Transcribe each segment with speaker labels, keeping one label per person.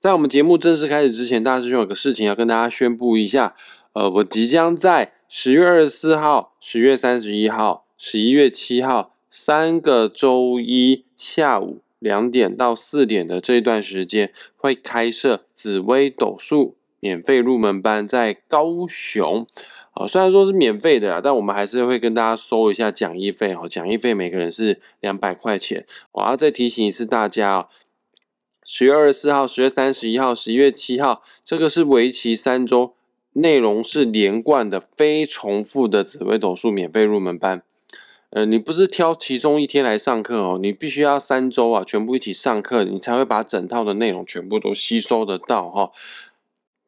Speaker 1: 在我们节目正式开始之前，大师兄有个事情要跟大家宣布一下。呃，我即将在十月二十四号、十月三十一号、十一月七号三个周一下午两点到四点的这一段时间，会开设紫微斗数免费入门班，在高雄。啊，虽然说是免费的，但我们还是会跟大家收一下讲义费哦。讲义费每个人是两百块钱。我要再提醒一次大家哦。十月二十四号、十月三十一号、十一月七号，这个是为期三周，内容是连贯的、非重复的紫微斗数免费入门班。呃，你不是挑其中一天来上课哦，你必须要三周啊，全部一起上课，你才会把整套的内容全部都吸收得到哈。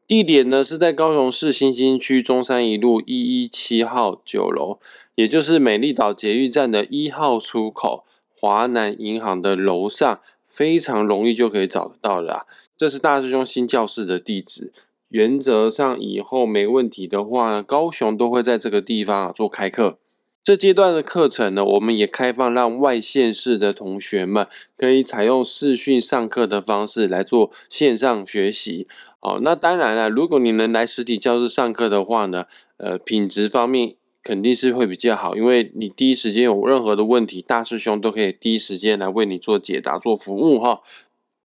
Speaker 1: 地点呢是在高雄市新兴区中山一路一一七号九楼，也就是美丽岛捷运站的一号出口，华南银行的楼上。非常容易就可以找得到的，这是大师兄新教室的地址。原则上以后没问题的话，高雄都会在这个地方啊做开课。这阶段的课程呢，我们也开放让外县市的同学们可以采用视讯上课的方式来做线上学习。哦，那当然了，如果你能来实体教室上课的话呢，呃，品质方面。肯定是会比较好，因为你第一时间有任何的问题，大师兄都可以第一时间来为你做解答、做服务哈。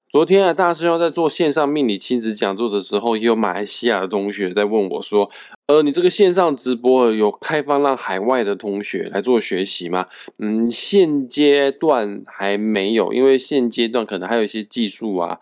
Speaker 1: 昨天啊，大师兄在做线上命理亲子讲座的时候，也有马来西亚的同学在问我说：“呃，你这个线上直播有开放让海外的同学来做学习吗？”嗯，现阶段还没有，因为现阶段可能还有一些技术啊、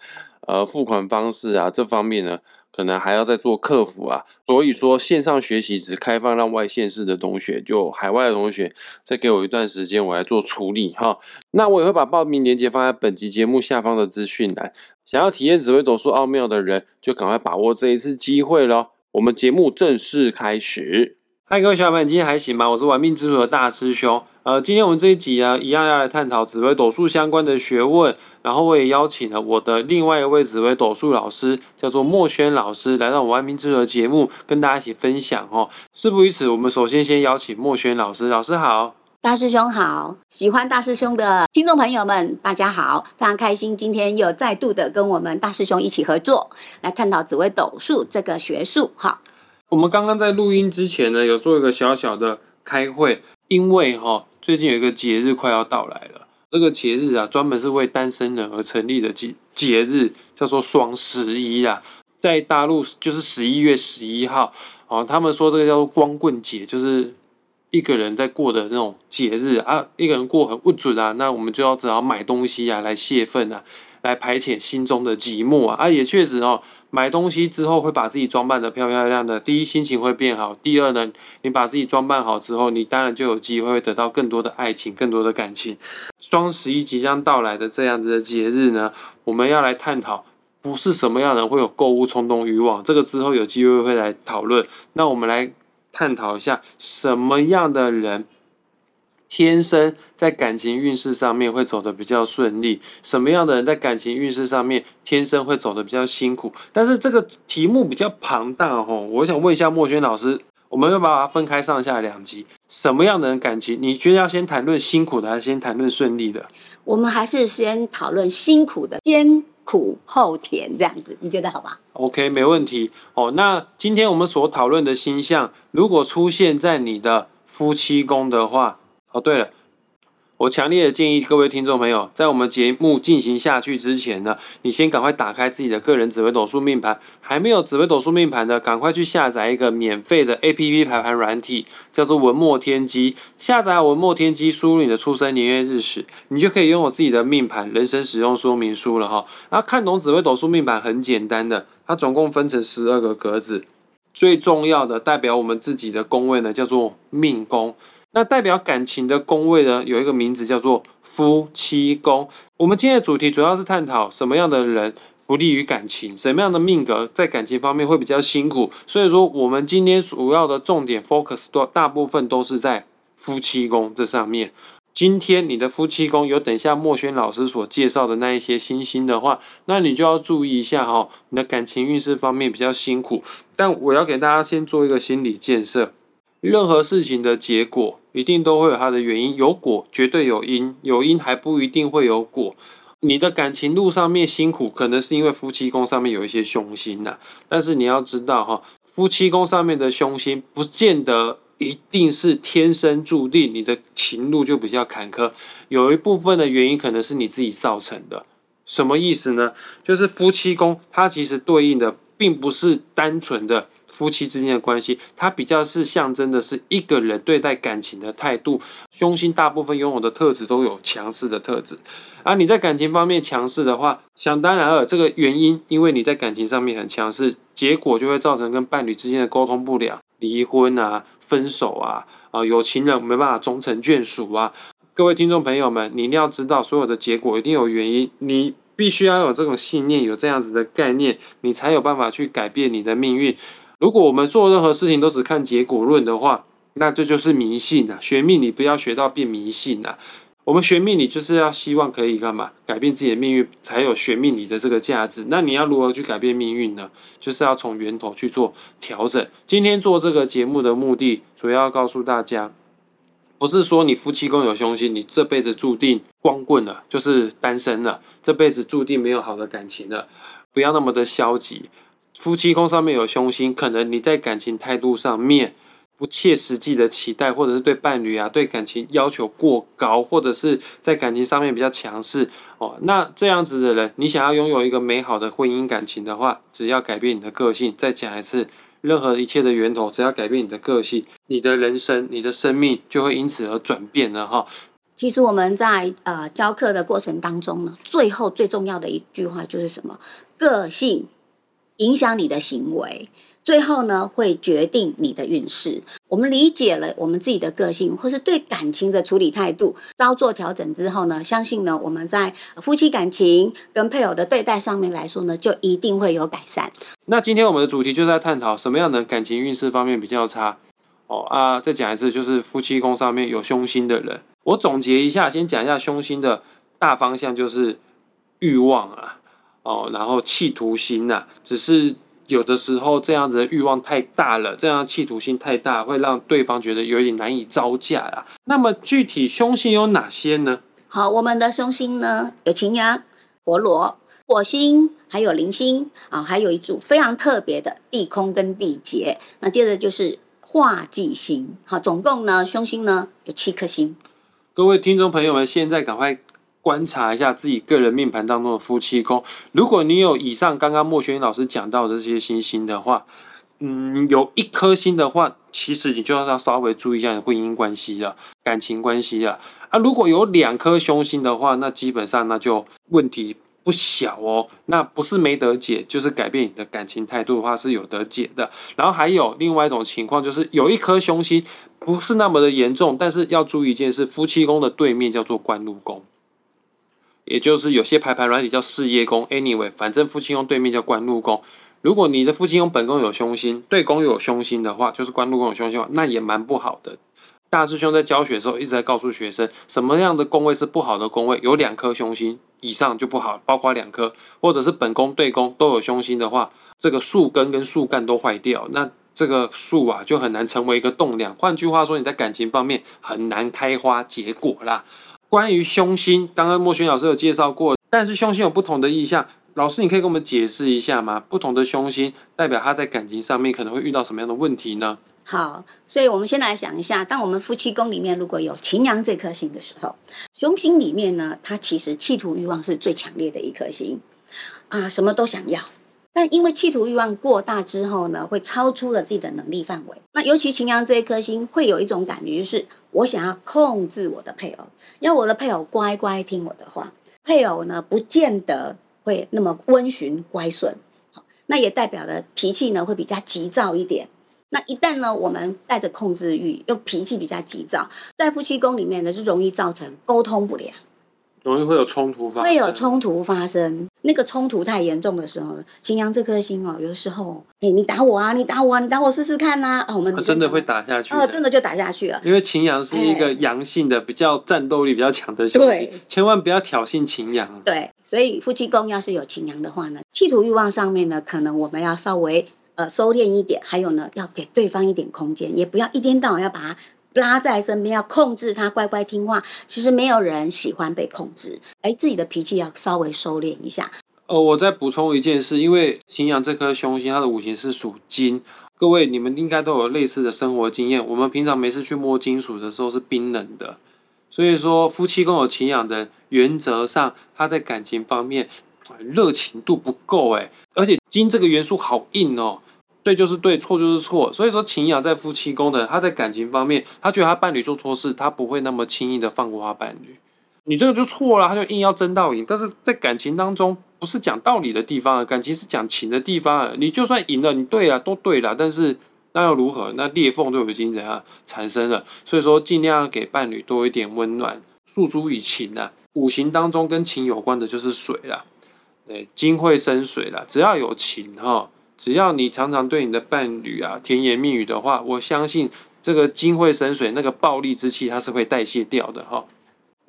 Speaker 1: 呃付款方式啊这方面呢。可能还要再做客服啊，所以说线上学习只开放让外县市的同学，就海外的同学再给我一段时间，我来做处理哈。那我也会把报名链接放在本集节目下方的资讯栏，想要体验紫微斗数奥妙的人，就赶快把握这一次机会喽。我们节目正式开始。嗨，各位小伙伴，今天还行吗？我是玩命之徒的大师兄。呃，今天我们这一集啊，一样要来探讨紫微斗数相关的学问。然后我也邀请了我的另外一位紫微斗数老师，叫做墨轩老师，来到我玩命之徒的节目，跟大家一起分享哦。事不宜迟，我们首先先邀请墨轩老师。老师好，
Speaker 2: 大师兄好，喜欢大师兄的听众朋友们，大家好，非常开心，今天又再度的跟我们大师兄一起合作，来探讨紫微斗数这个学术哈。
Speaker 1: 我们刚刚在录音之前呢，有做一个小小的开会，因为哈最近有一个节日快要到来了。这个节日啊，专门是为单身人而成立的节节日，叫做双十一啊。在大陆就是十一月十一号哦，他们说这个叫做光棍节，就是一个人在过的那种节日啊。一个人过很不准啊，那我们就要只好买东西啊来泄愤啊。来排遣心中的寂寞啊！啊，也确实哦，买东西之后会把自己装扮的漂漂亮亮的。第一，心情会变好；第二呢，你把自己装扮好之后，你当然就有机会得到更多的爱情、更多的感情。双十一即将到来的这样子的节日呢，我们要来探讨，不是什么样的人会有购物冲动欲望，这个之后有机会会来讨论。那我们来探讨一下，什么样的人？天生在感情运势上面会走的比较顺利，什么样的人在感情运势上面天生会走的比较辛苦？但是这个题目比较庞大哦，我想问一下莫轩老师，我们要把它分开上下两集，什么样的人感情？你觉得要先谈论辛苦的，还是先谈论顺利的？
Speaker 2: 我们还是先讨论辛苦的，先苦后甜这样子，你觉得好吧
Speaker 1: ？OK，没问题哦。那今天我们所讨论的星象，如果出现在你的夫妻宫的话，哦，对了，我强烈的建议各位听众朋友，在我们节目进行下去之前呢，你先赶快打开自己的个人紫微斗数命盘。还没有紫微斗数命盘的，赶快去下载一个免费的 A P P 排盘软体，叫做文墨天机。下载文墨天机，输入你的出生年月日时，你就可以拥有自己的命盘人生使用说明书了哈。那看懂紫微斗数命盘很简单的，它总共分成十二个格子，最重要的代表我们自己的宫位呢，叫做命宫。那代表感情的宫位呢，有一个名字叫做夫妻宫。我们今天的主题主要是探讨什么样的人不利于感情，什么样的命格在感情方面会比较辛苦。所以说，我们今天主要的重点 focus 多大部分都是在夫妻宫这上面。今天你的夫妻宫有等下莫轩老师所介绍的那一些星星的话，那你就要注意一下哈，你的感情运势方面比较辛苦。但我要给大家先做一个心理建设。任何事情的结果一定都会有它的原因，有果绝对有因，有因还不一定会有果。你的感情路上面辛苦，可能是因为夫妻宫上面有一些凶星呐。但是你要知道哈，夫妻宫上面的凶星不见得一定是天生注定你的情路就比较坎坷，有一部分的原因可能是你自己造成的。什么意思呢？就是夫妻宫它其实对应的并不是单纯的。夫妻之间的关系，它比较是象征的是一个人对待感情的态度。凶星大部分拥有的特质都有强势的特质，而你在感情方面强势的话，想当然了，这个原因，因为你在感情上面很强势，结果就会造成跟伴侣之间的沟通不良、离婚啊、分手啊，啊，有情人没办法终成眷属啊。各位听众朋友们，你一定要知道，所有的结果一定有原因，你必须要有这种信念，有这样子的概念，你才有办法去改变你的命运。如果我们做任何事情都只看结果论的话，那这就是迷信呐。学命理不要学到变迷信呐。我们学命理就是要希望可以干嘛？改变自己的命运，才有学命理的这个价值。那你要如何去改变命运呢？就是要从源头去做调整。今天做这个节目的目的，主要要告诉大家，不是说你夫妻宫有凶星，你这辈子注定光棍了，就是单身了，这辈子注定没有好的感情了。不要那么的消极。夫妻宫上面有凶星，可能你在感情态度上面不切实际的期待，或者是对伴侣啊、对感情要求过高，或者是在感情上面比较强势哦。那这样子的人，你想要拥有一个美好的婚姻感情的话，只要改变你的个性。再讲一次，任何一切的源头，只要改变你的个性，你的人生、你的生命就会因此而转变了哈。
Speaker 2: 其实我们在呃教课的过程当中呢，最后最重要的一句话就是什么？个性。影响你的行为，最后呢会决定你的运势。我们理解了我们自己的个性，或是对感情的处理态度，稍作调整之后呢，相信呢我们在夫妻感情跟配偶的对待上面来说呢，就一定会有改善。
Speaker 1: 那今天我们的主题就在探讨什么样的感情运势方面比较差哦啊！再讲一次，就是夫妻宫上面有凶星的人。我总结一下，先讲一下凶星的大方向，就是欲望啊。哦，然后企图心呐，只是有的时候这样子的欲望太大了，这样企图心太大，会让对方觉得有点难以招架啦。那么具体凶星有哪些呢？
Speaker 2: 好，我们的凶星呢有擎羊、陀螺、火星，还有铃星啊，还有一组非常特别的地空跟地劫。那接着就是化忌星，好，总共呢凶星呢有七颗星。
Speaker 1: 各位听众朋友们，现在赶快。观察一下自己个人命盘当中的夫妻宫，如果你有以上刚刚莫轩老师讲到的这些星星的话，嗯，有一颗星的话，其实你就要稍微注意一下婚姻关系了、感情关系了。啊，如果有两颗凶星的话，那基本上那就问题不小哦。那不是没得解，就是改变你的感情态度的话是有得解的。然后还有另外一种情况，就是有一颗凶星不是那么的严重，但是要注意一件事：夫妻宫的对面叫做官禄宫。也就是有些排盘软体叫事业宫，anyway，反正夫妻宫对面叫官禄宫。如果你的夫妻宫本宫有凶星，对宫有凶星的话，就是官禄宫有凶星，那也蛮不好的。大师兄在教学的时候一直在告诉学生，什么样的宫位是不好的宫位？有两颗凶星以上就不好，包括两颗或者是本宫对宫都有凶星的话，这个树根跟树干都坏掉，那这个树啊就很难成为一个栋梁。换句话说，你在感情方面很难开花结果啦。关于凶星，刚刚莫轩老师有介绍过，但是凶星有不同的意象，老师你可以跟我们解释一下吗？不同的凶星代表他在感情上面可能会遇到什么样的问题呢？
Speaker 2: 好，所以我们先来想一下，当我们夫妻宫里面如果有擎羊这颗星的时候，凶星里面呢，它其实企图欲望是最强烈的一颗星啊，什么都想要。但因为企图欲望过大之后呢，会超出了自己的能力范围。那尤其擎羊这一颗星，会有一种感觉，就是我想要控制我的配偶，要我的配偶乖乖听我的话。配偶呢，不见得会那么温驯乖顺。那也代表了脾气呢会比较急躁一点。那一旦呢，我们带着控制欲，又脾气比较急躁，在夫妻宫里面呢，就容易造成沟通不良。
Speaker 1: 容易会有冲突发生，
Speaker 2: 会有冲突发生。那个冲突太严重的时候，金羊这颗心哦，有时候，哎，你打我啊，你打我啊，你打我试试看呐，啊，我们
Speaker 1: 真的会打下去，
Speaker 2: 呃，真的就打下去了。
Speaker 1: 因为秦阳是一个阳性的，比较战斗力比较强的兄弟，千万不要挑衅秦阳。
Speaker 2: 对，所以夫妻宫要是有秦阳的话呢，企图欲望上面呢，可能我们要稍微呃收敛一点，还有呢，要给对方一点空间，也不要一天到晚要把他拉在身边，要控制他乖乖听话。其实没有人喜欢被控制，哎，自己的脾气要稍微收敛一下。
Speaker 1: 呃，我再补充一件事，因为擎羊这颗凶星，它的五行是属金。各位，你们应该都有类似的生活经验。我们平常没事去摸金属的时候是冰冷的，所以说夫妻宫有擎羊的，原则上他在感情方面热情度不够哎，而且金这个元素好硬哦。对就是对，错就是错。所以说，秦阳在夫妻宫的，他在感情方面，他觉得他伴侣做错事，他不会那么轻易的放过他伴侣。你这个就错了，他就硬要争到赢。但是在感情当中，不是讲道理的地方啊，感情是讲情的地方啊。你就算赢了，你对了，都对了，但是那又如何？那裂缝就已经怎样产生了？所以说，尽量给伴侣多一点温暖，诉诸于情啊。五行当中跟情有关的就是水了，对，金会生水了，只要有情哈。只要你常常对你的伴侣啊甜言蜜语的话，我相信这个金会神水，那个暴力之气它是会代谢掉的哈。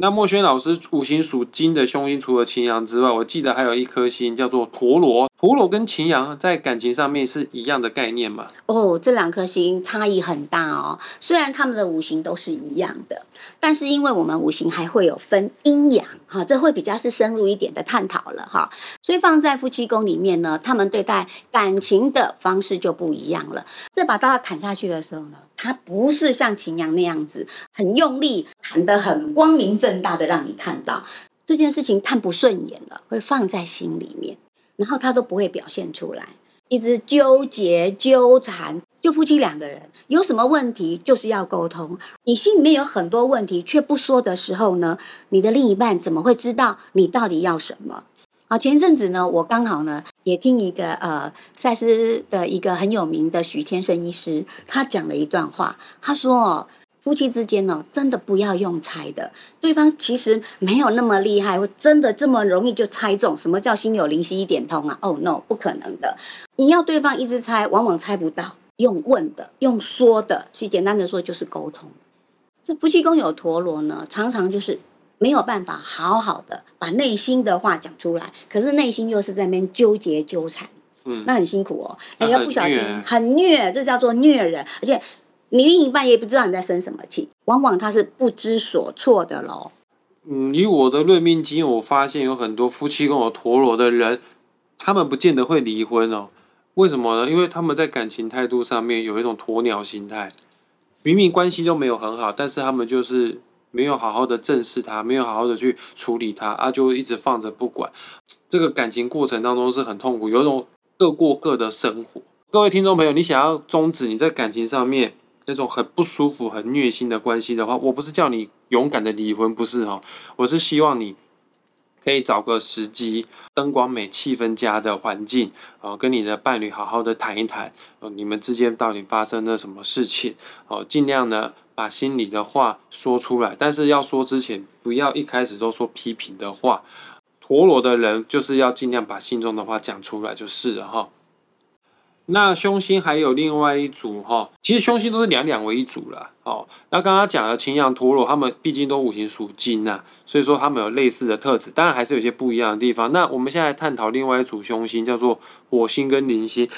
Speaker 1: 那墨轩老师五行属金的凶星，除了擎羊之外，我记得还有一颗星叫做陀螺。陀螺跟擎羊在感情上面是一样的概念吗？
Speaker 2: 哦，这两颗星差异很大哦。虽然他们的五行都是一样的。但是，因为我们五行还会有分阴阳，哈，这会比较是深入一点的探讨了，哈。所以放在夫妻宫里面呢，他们对待感情的方式就不一样了。这把刀砍下去的时候呢，他不是像秦阳那样子很用力，谈得很光明正大的让你看到这件事情看不顺眼了，会放在心里面，然后他都不会表现出来。一直纠结纠缠，就夫妻两个人有什么问题，就是要沟通。你心里面有很多问题却不说的时候呢，你的另一半怎么会知道你到底要什么？好，前一阵子呢，我刚好呢也听一个呃赛斯的一个很有名的许天生医师，他讲了一段话，他说哦。夫妻之间呢，真的不要用猜的。对方其实没有那么厉害，或真的这么容易就猜中。什么叫心有灵犀一点通啊？Oh no，不可能的。你要对方一直猜，往往猜不到。用问的，用说的，其实简单的说就是沟通。这夫妻宫有陀螺呢，常常就是没有办法好好的把内心的话讲出来，可是内心又是在那边纠结纠缠，嗯，那很辛苦哦。哎，要不小心很虐，这叫做虐人，而且。你另一半也不知道你在生什么气，往往他是不知所措的喽。
Speaker 1: 嗯，以我的论命经验，我发现有很多夫妻跟我陀螺的人，他们不见得会离婚哦。为什么呢？因为他们在感情态度上面有一种鸵鸟心态，明明关系都没有很好，但是他们就是没有好好的正视他，没有好好的去处理他，啊，就一直放着不管。这个感情过程当中是很痛苦，有一种各过各的生活。各位听众朋友，你想要终止你在感情上面？那种很不舒服、很虐心的关系的话，我不是叫你勇敢的离婚，不是哈，我是希望你可以找个时机，灯光美、气氛佳的环境，哦，跟你的伴侣好好的谈一谈，哦，你们之间到底发生了什么事情，哦，尽量呢把心里的话说出来，但是要说之前，不要一开始都说批评的话。陀螺的人就是要尽量把心中的话讲出来，就是了哈。那凶星还有另外一组哈，其实凶星都是两两为一组了哦。那刚刚讲的擎羊、陀螺，他们毕竟都五行属金呐，所以说他们有类似的特质，当然还是有些不一样的地方。那我们现在探讨另外一组凶星，叫做火星跟铃星。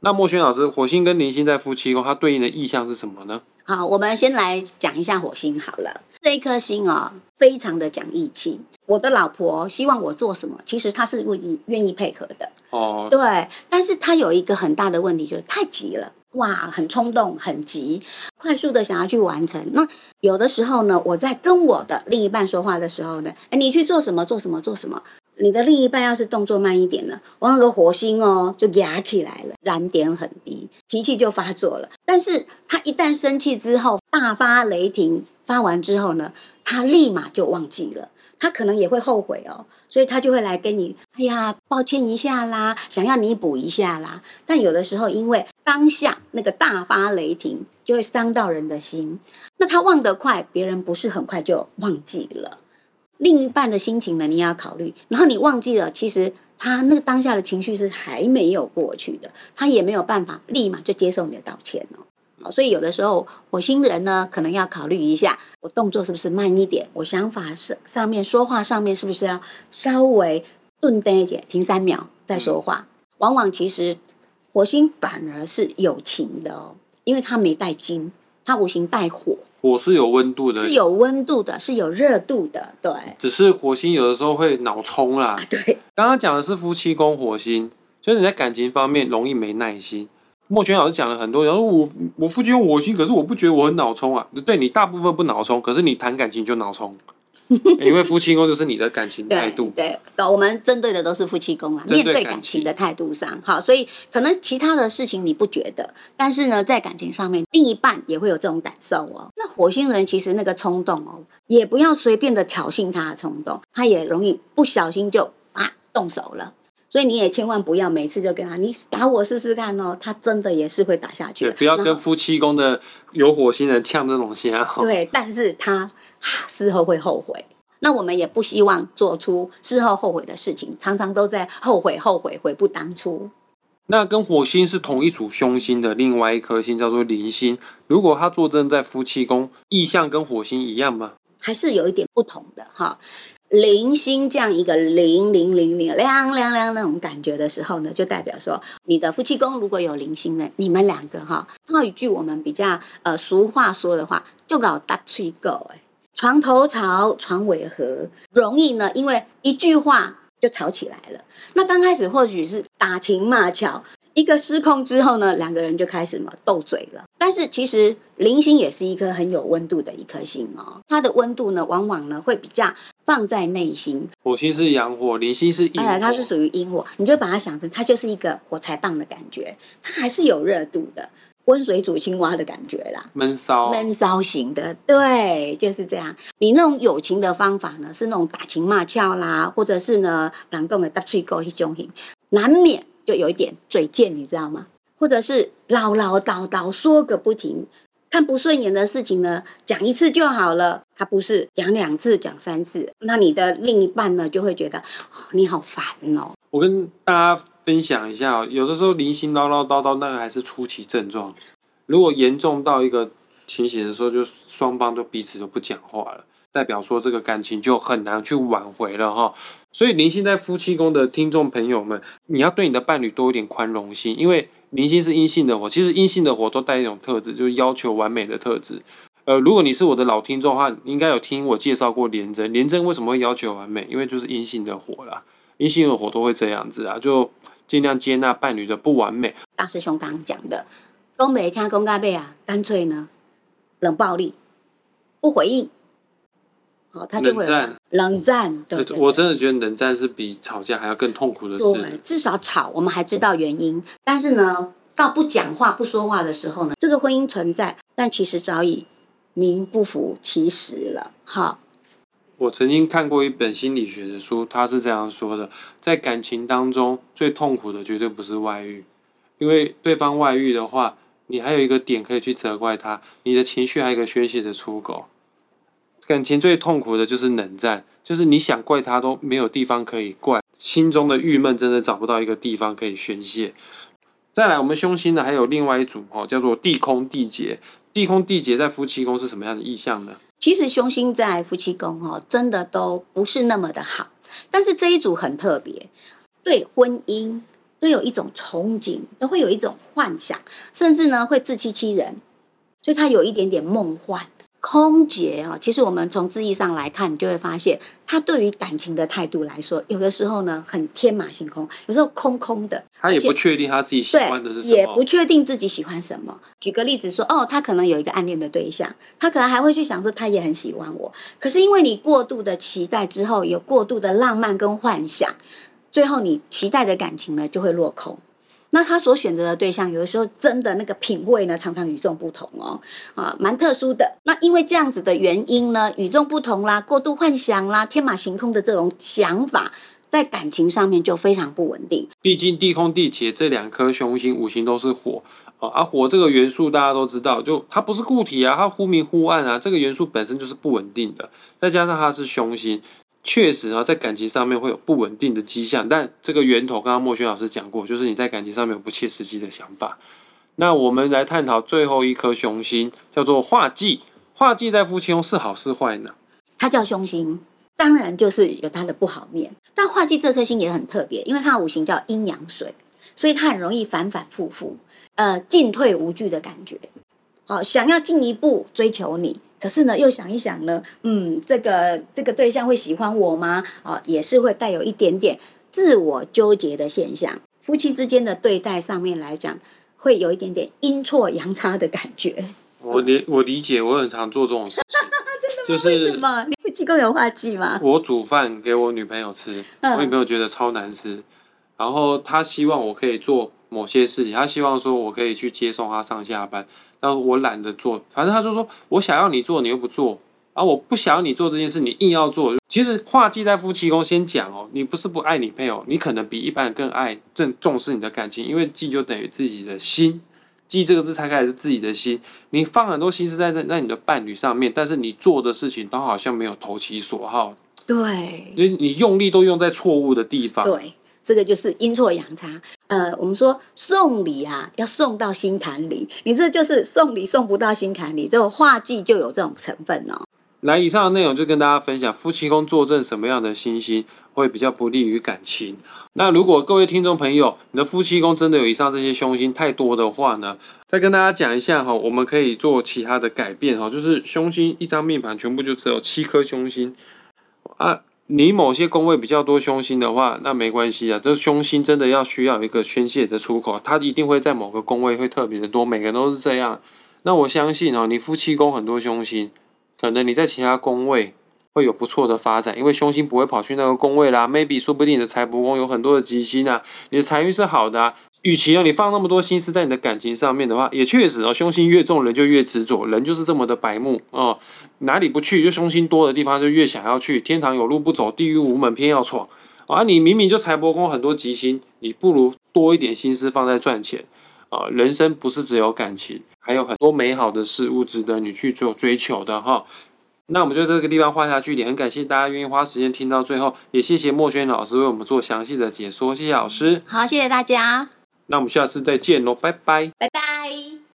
Speaker 1: 那莫轩老师，火星跟铃星在夫妻宫，它对应的意象是什么呢？
Speaker 2: 好，我们先来讲一下火星好了。这一颗星啊，非常的讲义气。我的老婆希望我做什么，其实她是愿意愿意配合的。哦，对，但是她有一个很大的问题，就是太急了。哇，很冲动，很急，快速的想要去完成。那有的时候呢，我在跟我的另一半说话的时候呢，哎，你去做什么？做什么？做什么？你的另一半要是动作慢一点呢，我那个火星哦就压起来了，燃点很低，脾气就发作了。但是他一旦生气之后，大发雷霆，发完之后呢，他立马就忘记了，他可能也会后悔哦，所以他就会来跟你，哎呀，抱歉一下啦，想要弥补一下啦。但有的时候，因为当下那个大发雷霆，就会伤到人的心。那他忘得快，别人不是很快就忘记了。另一半的心情呢，你也要考虑。然后你忘记了，其实他那个当下的情绪是还没有过去的，他也没有办法立马就接受你的道歉哦。好，所以有的时候火星人呢，可能要考虑一下，我动作是不是慢一点？我想法是上面说话上面是不是要稍微顿呆一点，停三秒再说话？往往其实火星反而是有情的哦，因为他没带金。他五行带火，
Speaker 1: 火是有温度的，
Speaker 2: 是有温度的，是有热度的，对
Speaker 1: 只是火星有的时候会脑冲啦。
Speaker 2: 对，
Speaker 1: 刚刚讲的是夫妻宫火星，所以你在感情方面容易没耐心。莫轩老师讲了很多，然后我我夫妻宫火星，可是我不觉得我很脑冲啊。对你大部分不脑冲，可是你谈感情就脑冲，因为夫妻宫就是你的感情态度。
Speaker 2: 对我们针对的都是夫妻宫啦，面对
Speaker 1: 感情
Speaker 2: 的态度上，好，所以可能其他的事情你不觉得，但是呢，在感情上面，另一半也会有这种感受哦。那火星人其实那个冲动哦，也不要随便的挑衅他的冲动，他也容易不小心就啊动手了。所以你也千万不要每次就跟他，你打我试试看哦，他真的也是会打下去。
Speaker 1: 不要跟夫妻宫的有火星人呛这种虾。哈
Speaker 2: 对，但是他哈事后会后悔。那我们也不希望做出事后后悔的事情，常常都在后悔、后悔、悔不当初。
Speaker 1: 那跟火星是同一组凶星的另外一颗星叫做铃星，如果它坐镇在夫妻宫，意象跟火星一样吗？
Speaker 2: 还是有一点不同的哈。零星这样一个零零零零亮亮亮那种感觉的时候呢，就代表说你的夫妻宫如果有零星呢，你们两个哈，套一句我们比较呃俗话说的话，就搞大吹狗哎，床头吵，床尾和，容易呢，因为一句话就吵起来了。那刚开始或许是打情骂俏，一个失控之后呢，两个人就开始嘛斗嘴了。但是其实零星也是一颗很有温度的一颗星哦，它的温度呢，往往呢会比较放在内心，
Speaker 1: 火星是阳火，零星是阴火。
Speaker 2: 哎，它是属于阴火，你就把它想成它就是一个火柴棒的感觉，它还是有热度的，温水煮青蛙的感觉啦。
Speaker 1: 闷骚。
Speaker 2: 闷骚型的，对，就是这样。你那种友情的方法呢，是那种打情骂俏啦，或者是呢，人讲的搭水沟一种型，难免就有一点嘴贱，你知道吗？或者是唠唠叨叨说个不停，看不顺眼的事情呢，讲一次就好了，他不是讲两次、讲三次，那你的另一半呢就会觉得、哦、你好烦哦。
Speaker 1: 我跟大家分享一下，有的时候零星唠唠叨叨，那个还是初期症状。如果严重到一个情形的时候，就双方都彼此都不讲话了，代表说这个感情就很难去挽回了哈。所以零星在夫妻宫的听众朋友们，你要对你的伴侣多一点宽容心，因为零星是阴性的火，其实阴性的火都带一种特质，就是要求完美的特质。呃，如果你是我的老听众的话，应该有听我介绍过廉贞。廉贞为什么会要求完美？因为就是阴性的火啦，阴性的火都会这样子啊，就尽量接纳伴侣的不完美。
Speaker 2: 大师兄刚刚讲的，宫北听公盖贝啊，干脆呢冷暴力，不回应，好、他就会
Speaker 1: 冷战
Speaker 2: 冷战，对对
Speaker 1: 我真的觉得冷战是比吵架还要更痛苦的
Speaker 2: 对，
Speaker 1: 事。
Speaker 2: 至少吵我们还知道原因，但是呢，到不讲话、不说话的时候呢，这个婚姻存在，但其实早已名不符其实了。好，
Speaker 1: 我曾经看过一本心理学的书，他是这样说的：在感情当中，最痛苦的绝对不是外遇，因为对方外遇的话，你还有一个点可以去责怪他，你的情绪还有一个宣泄的出口。感情最痛苦的就是冷战，就是你想怪他都没有地方可以怪，心中的郁闷真的找不到一个地方可以宣泄。再来，我们凶星呢还有另外一组哦，叫做地空地劫。地空地劫在夫妻宫是什么样的意象呢？
Speaker 2: 其实凶星在夫妻宫哦，真的都不是那么的好，但是这一组很特别，对婚姻都有一种憧憬，都会有一种幻想，甚至呢会自欺欺人，所以他有一点点梦幻。空姐啊，其实我们从字义上来看，你就会发现，她对于感情的态度来说，有的时候呢很天马行空，有时候空空的，而且
Speaker 1: 他也不确定她自己喜欢的是什么。
Speaker 2: 也不确定自己喜欢什么。举个例子说，哦，她可能有一个暗恋的对象，她可能还会去想说她也很喜欢我，可是因为你过度的期待之后，有过度的浪漫跟幻想，最后你期待的感情呢就会落空。那他所选择的对象，有的时候真的那个品味呢，常常与众不同哦，啊，蛮特殊的。那因为这样子的原因呢，与众不同啦，过度幻想啦，天马行空的这种想法，在感情上面就非常不稳定。
Speaker 1: 毕竟地空地劫这两颗凶星五行都是火啊，而火这个元素大家都知道，就它不是固体啊，它忽明忽暗啊，这个元素本身就是不稳定的，再加上它是凶星，确实啊，在感情上面会有不稳定的迹象，但这个源头刚刚莫轩老师讲过，就是你在感情上面有不切实际的想法。那我们来探讨最后一颗雄星，叫做化忌。化忌在夫妻宫是好是坏呢？
Speaker 2: 它叫凶星，当然就是有它的不好面。但化忌这颗星也很特别，因为它的五行叫阴阳水，所以它很容易反反复复，呃，进退无据的感觉。好、想要进一步追求你，可是呢，又想一想呢，嗯，这个这个对象会喜欢我吗？啊、也是会带有一点点自我纠结的现象。夫妻之间的对待上面来讲，会有一点点阴错阳差的感觉。
Speaker 1: 我理我理解，我很常做这种事情，就
Speaker 2: 是什么？你夫妻共有化忌吗？
Speaker 1: 我煮饭给我女朋友吃，
Speaker 2: 嗯
Speaker 1: 我女朋友觉得超难吃，然后她希望我可以做某些事情，她希望说我可以去接送她上下班，但我懒得做，反正他就说我想要你做，你又不做，啊，我不想要你做这件事，你硬要做。其实化忌在夫妻宫先讲哦，你不是不爱你配偶，你可能比一般人更爱、更重视你的感情，因为忌就等于自己的心。忌这个字拆开来是自己的心，你放很多心思在在在你的伴侣上面，但是你做的事情都好像没有投其所好，
Speaker 2: 对，
Speaker 1: 你你用力都用在错误的地方。
Speaker 2: 对，这个就是阴错阳差。我们说送礼啊，要送到心坎里，你这就是送礼送不到心坎里，这种画技就有这种成分哦。
Speaker 1: 来，以上的内容就跟大家分享，夫妻宫坐镇什么样的星星会比较不利于感情。那如果各位听众朋友，你的夫妻宫真的有以上这些凶星太多的话呢，再跟大家讲一下哈，我们可以做其他的改变哈，就是凶星一张命盘全部就只有七颗凶星啊。你某些宫位比较多凶星的话，那没关系啊。这凶星真的要需要一个宣泄的出口，它一定会在某个宫位会特别的多，每个人都是这样。那我相信哦，你夫妻宫很多凶星，可能你在其他宫位会有不错的发展，因为凶星不会跑去那个宫位啦。maybe 说不定你的财帛宫有很多的吉星啊，你的财运是好的啊。与其哦你放那么多心思在你的感情上面的话，也确实哦，凶星越重人就越执着，人就是这么的白目哦，哪里不去就凶星多的地方就越想要去，天堂有路不走，地狱无门偏要闯啊！你明明就财帛宫很多吉星，你不如多一点心思放在赚钱。啊，人生不是只有感情，还有很多美好的事物值得你去做追求的哈。那我们就这个地方画下句点，很感谢大家愿意花时间听到最后，也谢谢墨轩老师为我们做详细的解说，谢谢老师。
Speaker 2: 好，谢谢大家，
Speaker 1: 那我们下次再见喽，拜拜。
Speaker 2: 拜拜。